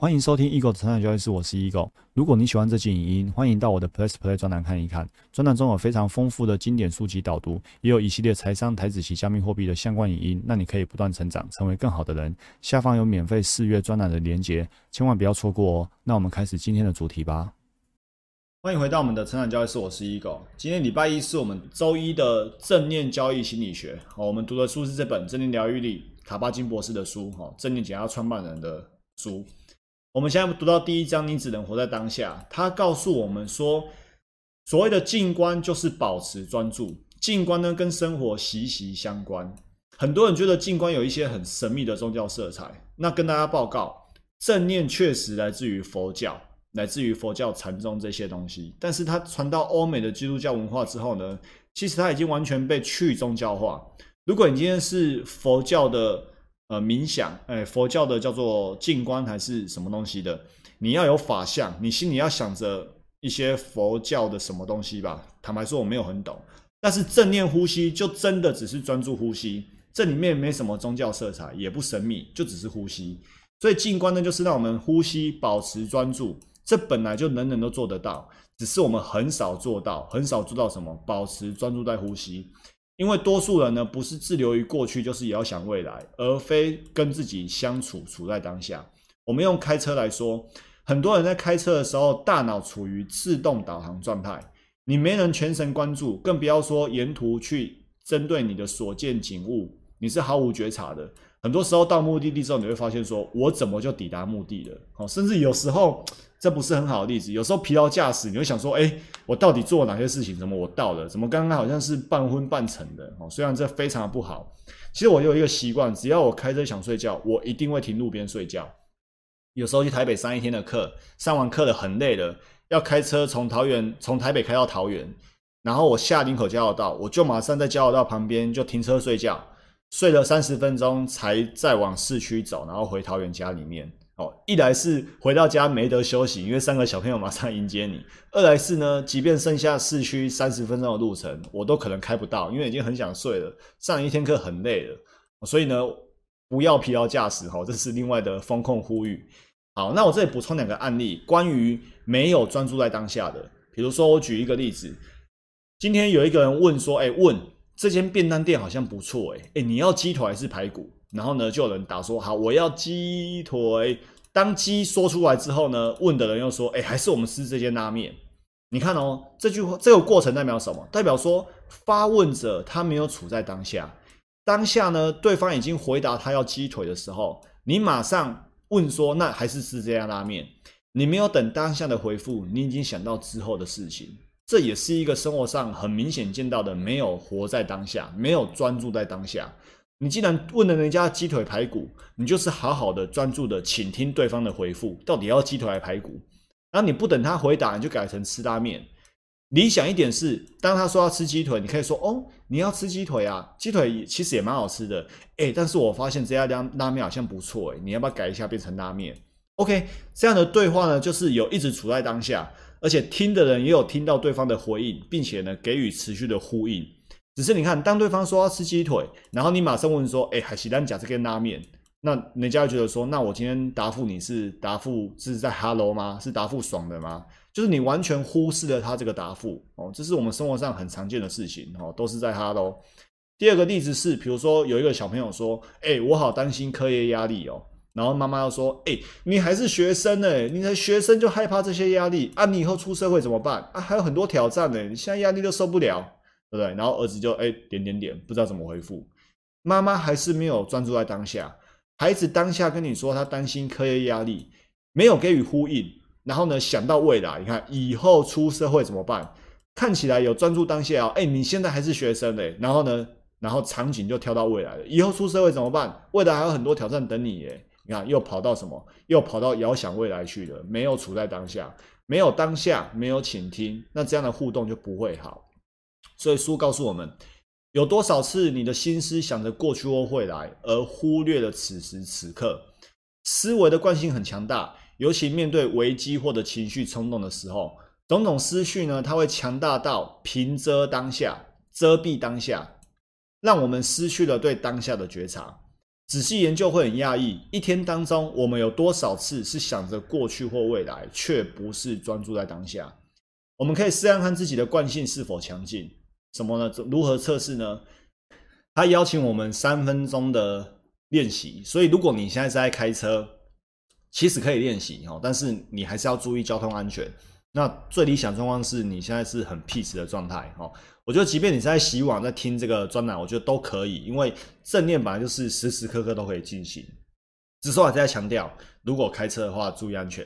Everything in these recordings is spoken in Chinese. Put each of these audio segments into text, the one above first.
欢迎收听 Eagle 的成长交易室，我是 Eagle。如果你喜欢这期影音，欢迎到我的 Plus Play 专栏看一看。专栏中有非常丰富的经典书籍导读，也有一系列财商、台子及加密货币的相关影音，让你可以不断成长，成为更好的人。下方有免费试阅专栏的连结，千万不要错过哦。那我们开始今天的主题吧。欢迎回到我们的成长交易室，我是 Eagle。今天礼拜一是我们周一的正念交易心理学。好，我们读的书是这本正念疗愈力卡巴金博士的书，哈，正念减压创办人的书。我们现在读到第一章，你只能活在当下。他告诉我们说，所谓的静观就是保持专注。静观呢，跟生活息息相关。很多人觉得静观有一些很神秘的宗教色彩。那跟大家报告，正念确实来自于佛教，来自于佛教禅宗这些东西。但是它传到欧美的基督教文化之后呢，其实它已经完全被去宗教化。如果你今天是佛教的，呃，冥想，哎，佛教的叫做静观还是什么东西的？你要有法相，你心里要想着一些佛教的什么东西吧。坦白说，我没有很懂。但是正念呼吸就真的只是专注呼吸，这里面没什么宗教色彩，也不神秘，就只是呼吸。所以静观呢，就是让我们呼吸保持专注，这本来就人人都做得到，只是我们很少做到，很少做到什么保持专注在呼吸。因为多数人呢，不是滞留于过去，就是遥想未来，而非跟自己相处，处在当下。我们用开车来说，很多人在开车的时候，大脑处于自动导航状态，你没能全神贯注，更不要说沿途去针对你的所见景物，你是毫无觉察的。很多时候到目的地之后，你会发现说，我怎么就抵达目的了？哦，甚至有时候。这不是很好的例子。有时候疲劳驾驶，你会想说：“哎，我到底做了哪些事情？怎么我到了？怎么刚刚好像是半昏半沉的？”哦，虽然这非常的不好。其实我有一个习惯，只要我开车想睡觉，我一定会停路边睡觉。有时候去台北上一天的课，上完课了很累了，要开车从桃园从台北开到桃园，然后我下林口交流道，我就马上在交流道旁边就停车睡觉，睡了三十分钟才再往市区走，然后回桃园家里面。哦，一来是回到家没得休息，因为三个小朋友马上迎接你；二来是呢，即便剩下市区三十分钟的路程，我都可能开不到，因为已经很想睡了，上一天课很累了。所以呢，不要疲劳驾驶哈，这是另外的风控呼吁。好，那我这里补充两个案例，关于没有专注在当下的。比如说，我举一个例子，今天有一个人问说：“哎，问这间便当店好像不错，哎，哎，你要鸡腿还是排骨？”然后呢，就有人答说：“好，我要鸡腿。”当鸡说出来之后呢，问的人又说：“哎，还是我们吃这间拉面。”你看哦，这句话这个过程代表什么？代表说发问者他没有处在当下。当下呢，对方已经回答他要鸡腿的时候，你马上问说：“那还是吃这家拉面？”你没有等当下的回复，你已经想到之后的事情。这也是一个生活上很明显见到的，没有活在当下，没有专注在当下。你既然问了人家鸡腿排骨，你就是好好的专注的倾听对方的回复，到底要鸡腿还是排骨？然后你不等他回答，你就改成吃拉面。理想一点是，当他说要吃鸡腿，你可以说：“哦，你要吃鸡腿啊？鸡腿其实也蛮好吃的。”哎，但是我发现这家拉拉面好像不错，哎，你要不要改一下变成拉面？OK，这样的对话呢，就是有一直处在当下，而且听的人也有听到对方的回应，并且呢给予持续的呼应。只是你看，当对方说要吃鸡腿，然后你马上问说：“哎，海西丹讲这个拉面？”那人家觉得说：“那我今天答复你是答复是在 hello 吗？是答复爽的吗？”就是你完全忽视了他这个答复哦，这是我们生活上很常见的事情哦，都是在 hello。第二个例子是，比如说有一个小朋友说：“哎，我好担心课业压力哦。”然后妈妈又说：“哎，你还是学生呢，你的学生就害怕这些压力啊？你以后出社会怎么办啊？还有很多挑战呢，你现在压力都受不了。”对不对？然后儿子就哎点点点，不知道怎么回复。妈妈还是没有专注在当下。孩子当下跟你说他担心课业压力，没有给予呼应。然后呢，想到未来，你看以后出社会怎么办？看起来有专注当下哦。哎，你现在还是学生嘞。然后呢，然后场景就跳到未来了。以后出社会怎么办？未来还有很多挑战等你耶。你看又跑到什么？又跑到遥想未来去了。没有处在当下，没有当下，没有倾听，那这样的互动就不会好。所以书告诉我们，有多少次你的心思想着过去或未来，而忽略了此时此刻。思维的惯性很强大，尤其面对危机或者情绪冲动的时候，种种思绪呢，它会强大到平遮当下，遮蔽当下，让我们失去了对当下的觉察。仔细研究会很讶异，一天当中我们有多少次是想着过去或未来，却不是专注在当下。我们可以试看看自己的惯性是否强劲。什么呢？如何测试呢？他邀请我们三分钟的练习。所以，如果你现在是在开车，其实可以练习哦，但是你还是要注意交通安全。那最理想状况是你现在是很 peace 的状态哦。我觉得，即便你是在洗碗、在听这个专栏，我觉得都可以，因为正念本来就是时时刻刻都可以进行。只是我在强调，如果开车的话，注意安全。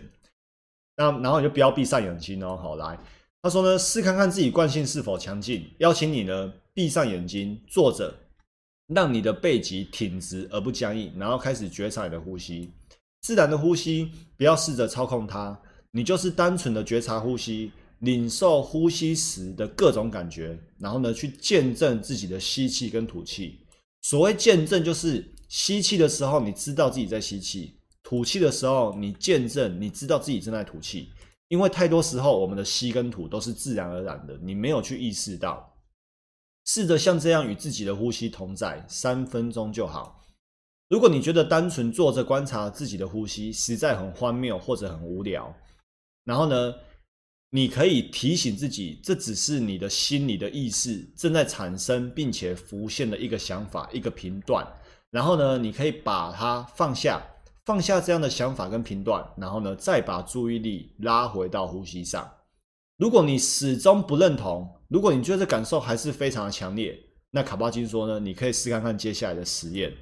那然后你就不要闭上眼睛哦。好，来，他说呢，试看看自己惯性是否强劲。邀请你呢，闭上眼睛，坐着，让你的背脊挺直而不僵硬，然后开始觉察你的呼吸。自然的呼吸，不要试着操控它，你就是单纯的觉察呼吸，领受呼吸时的各种感觉，然后呢，去见证自己的吸气跟吐气。所谓见证，就是吸气的时候，你知道自己在吸气；吐气的时候，你见证，你知道自己正在吐气。因为太多时候，我们的吸跟吐都是自然而然的，你没有去意识到。试着像这样与自己的呼吸同在，三分钟就好。如果你觉得单纯坐着观察自己的呼吸实在很荒谬或者很无聊，然后呢，你可以提醒自己，这只是你的心里的意识正在产生并且浮现的一个想法、一个频段。然后呢，你可以把它放下，放下这样的想法跟频段，然后呢，再把注意力拉回到呼吸上。如果你始终不认同，如果你觉得这感受还是非常的强烈，那卡巴金说呢，你可以试看看接下来的实验。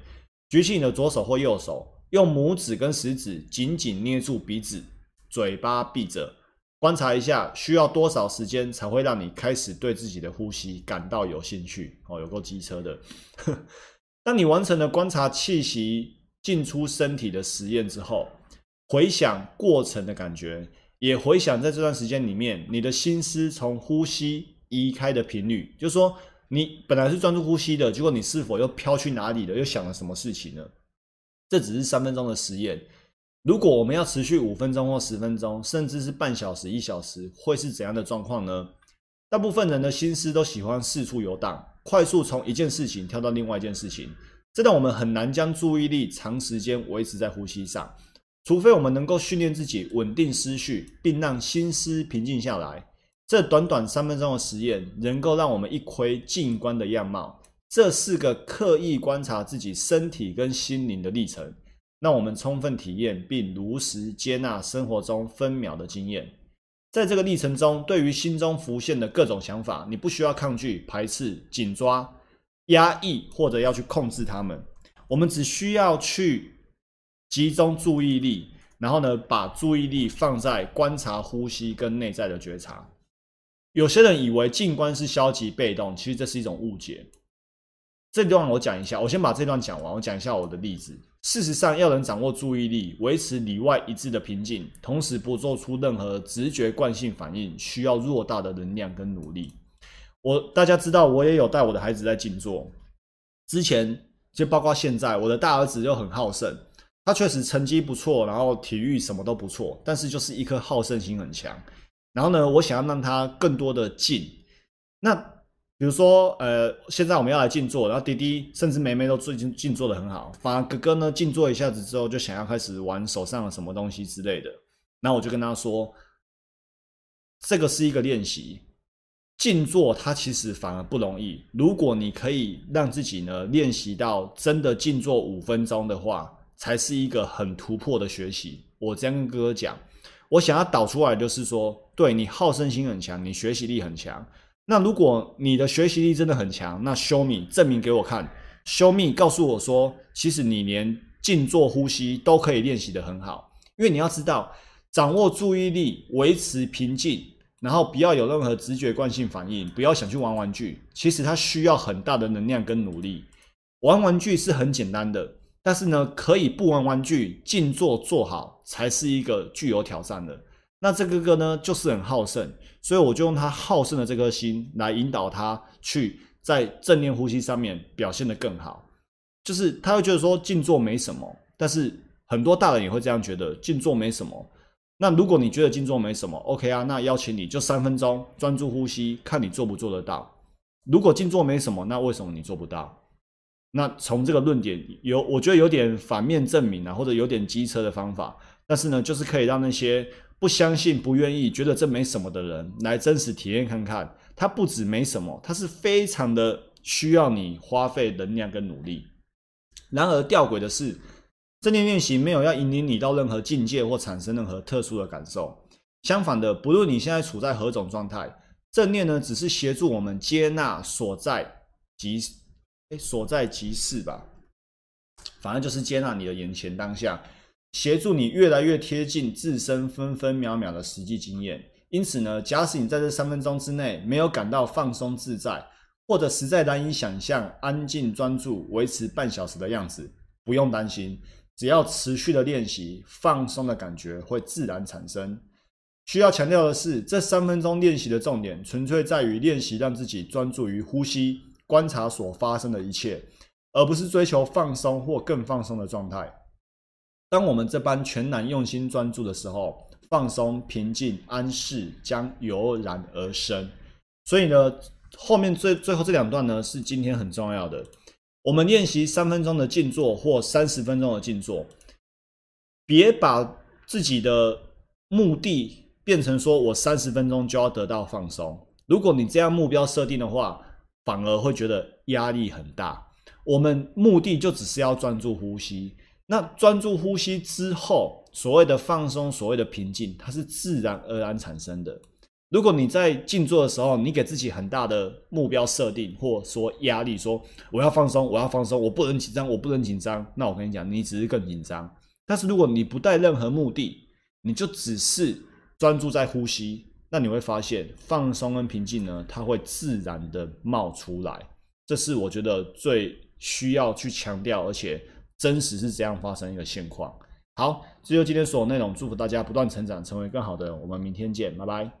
举起你的左手或右手，用拇指跟食指紧紧捏住鼻子，嘴巴闭着，观察一下需要多少时间才会让你开始对自己的呼吸感到有兴趣。哦，有够机车的。当你完成了观察气息进出身体的实验之后，回想过程的感觉，也回想在这段时间里面，你的心思从呼吸移开的频率，就是说。你本来是专注呼吸的，结果你是否又飘去哪里了？又想了什么事情呢？这只是三分钟的实验。如果我们要持续五分钟或十分钟，甚至是半小时、一小时，会是怎样的状况呢？大部分人的心思都喜欢四处游荡，快速从一件事情跳到另外一件事情，这让我们很难将注意力长时间维持在呼吸上。除非我们能够训练自己稳定思绪，并让心思平静下来。这短短三分钟的实验，能够让我们一窥静观的样貌。这是个刻意观察自己身体跟心灵的历程，让我们充分体验并如实接纳生活中分秒的经验。在这个历程中，对于心中浮现的各种想法，你不需要抗拒、排斥、紧抓、压抑或者要去控制他们。我们只需要去集中注意力，然后呢，把注意力放在观察呼吸跟内在的觉察。有些人以为静观是消极被动，其实这是一种误解。这段我讲一下，我先把这段讲完，我讲一下我的例子。事实上，要能掌握注意力，维持里外一致的平静，同时不做出任何直觉惯性反应，需要偌大的能量跟努力。我大家知道，我也有带我的孩子在静坐。之前就包括现在，我的大儿子就很好胜，他确实成绩不错，然后体育什么都不错，但是就是一颗好胜心很强。然后呢，我想要让他更多的静。那比如说，呃，现在我们要来静坐，然后弟弟甚至妹妹都最近静坐的很好，反而哥哥呢静坐一下子之后，就想要开始玩手上的什么东西之类的。那我就跟他说，这个是一个练习，静坐它其实反而不容易。如果你可以让自己呢练习到真的静坐五分钟的话，才是一个很突破的学习。我这样跟哥哥讲。我想要导出来，就是说，对你好胜心很强，你学习力很强。那如果你的学习力真的很强，那 show me 证明给我看，show me 告诉我说，其实你连静坐呼吸都可以练习的很好。因为你要知道，掌握注意力，维持平静，然后不要有任何直觉惯性反应，不要想去玩玩具，其实它需要很大的能量跟努力。玩玩具是很简单的。但是呢，可以不玩玩具，静坐做好，才是一个具有挑战的。那这个哥呢，就是很好胜，所以我就用他好胜的这颗心来引导他去在正念呼吸上面表现得更好。就是他会觉得说静坐没什么，但是很多大人也会这样觉得静坐没什么。那如果你觉得静坐没什么，OK 啊，那邀请你就三分钟专注呼吸，看你做不做得到。如果静坐没什么，那为什么你做不到？那从这个论点有，我觉得有点反面证明啊，或者有点机车的方法，但是呢，就是可以让那些不相信、不愿意、觉得这没什么的人来真实体验看看。它不止没什么，它是非常的需要你花费能量跟努力。然而吊诡的是，正念练习没有要引领你到任何境界或产生任何特殊的感受。相反的，不论你现在处在何种状态，正念呢，只是协助我们接纳所在即。所在即是吧，反正就是接纳你的眼前当下，协助你越来越贴近自身分分秒秒的实际经验。因此呢，假使你在这三分钟之内没有感到放松自在，或者实在难以想象安静专注维持半小时的样子，不用担心，只要持续的练习，放松的感觉会自然产生。需要强调的是，这三分钟练习的重点纯粹在于练习让自己专注于呼吸。观察所发生的一切，而不是追求放松或更放松的状态。当我们这般全然用心专注的时候，放松、平静、安适将油然而生。所以呢，后面最最后这两段呢，是今天很重要的。我们练习三分钟的静坐或三十分钟的静坐，别把自己的目的变成说我三十分钟就要得到放松。如果你这样目标设定的话，反而会觉得压力很大。我们目的就只是要专注呼吸。那专注呼吸之后，所谓的放松，所谓的平静，它是自然而然产生的。如果你在静坐的时候，你给自己很大的目标设定，或说压力，说我要放松，我要放松，我不能紧张，我不能紧张。那我跟你讲，你只是更紧张。但是如果你不带任何目的，你就只是专注在呼吸。那你会发现，放松跟平静呢，它会自然的冒出来。这是我觉得最需要去强调，而且真实是这样发生一个现况。好，这就今天所有内容。祝福大家不断成长，成为更好的人。我们明天见，拜拜。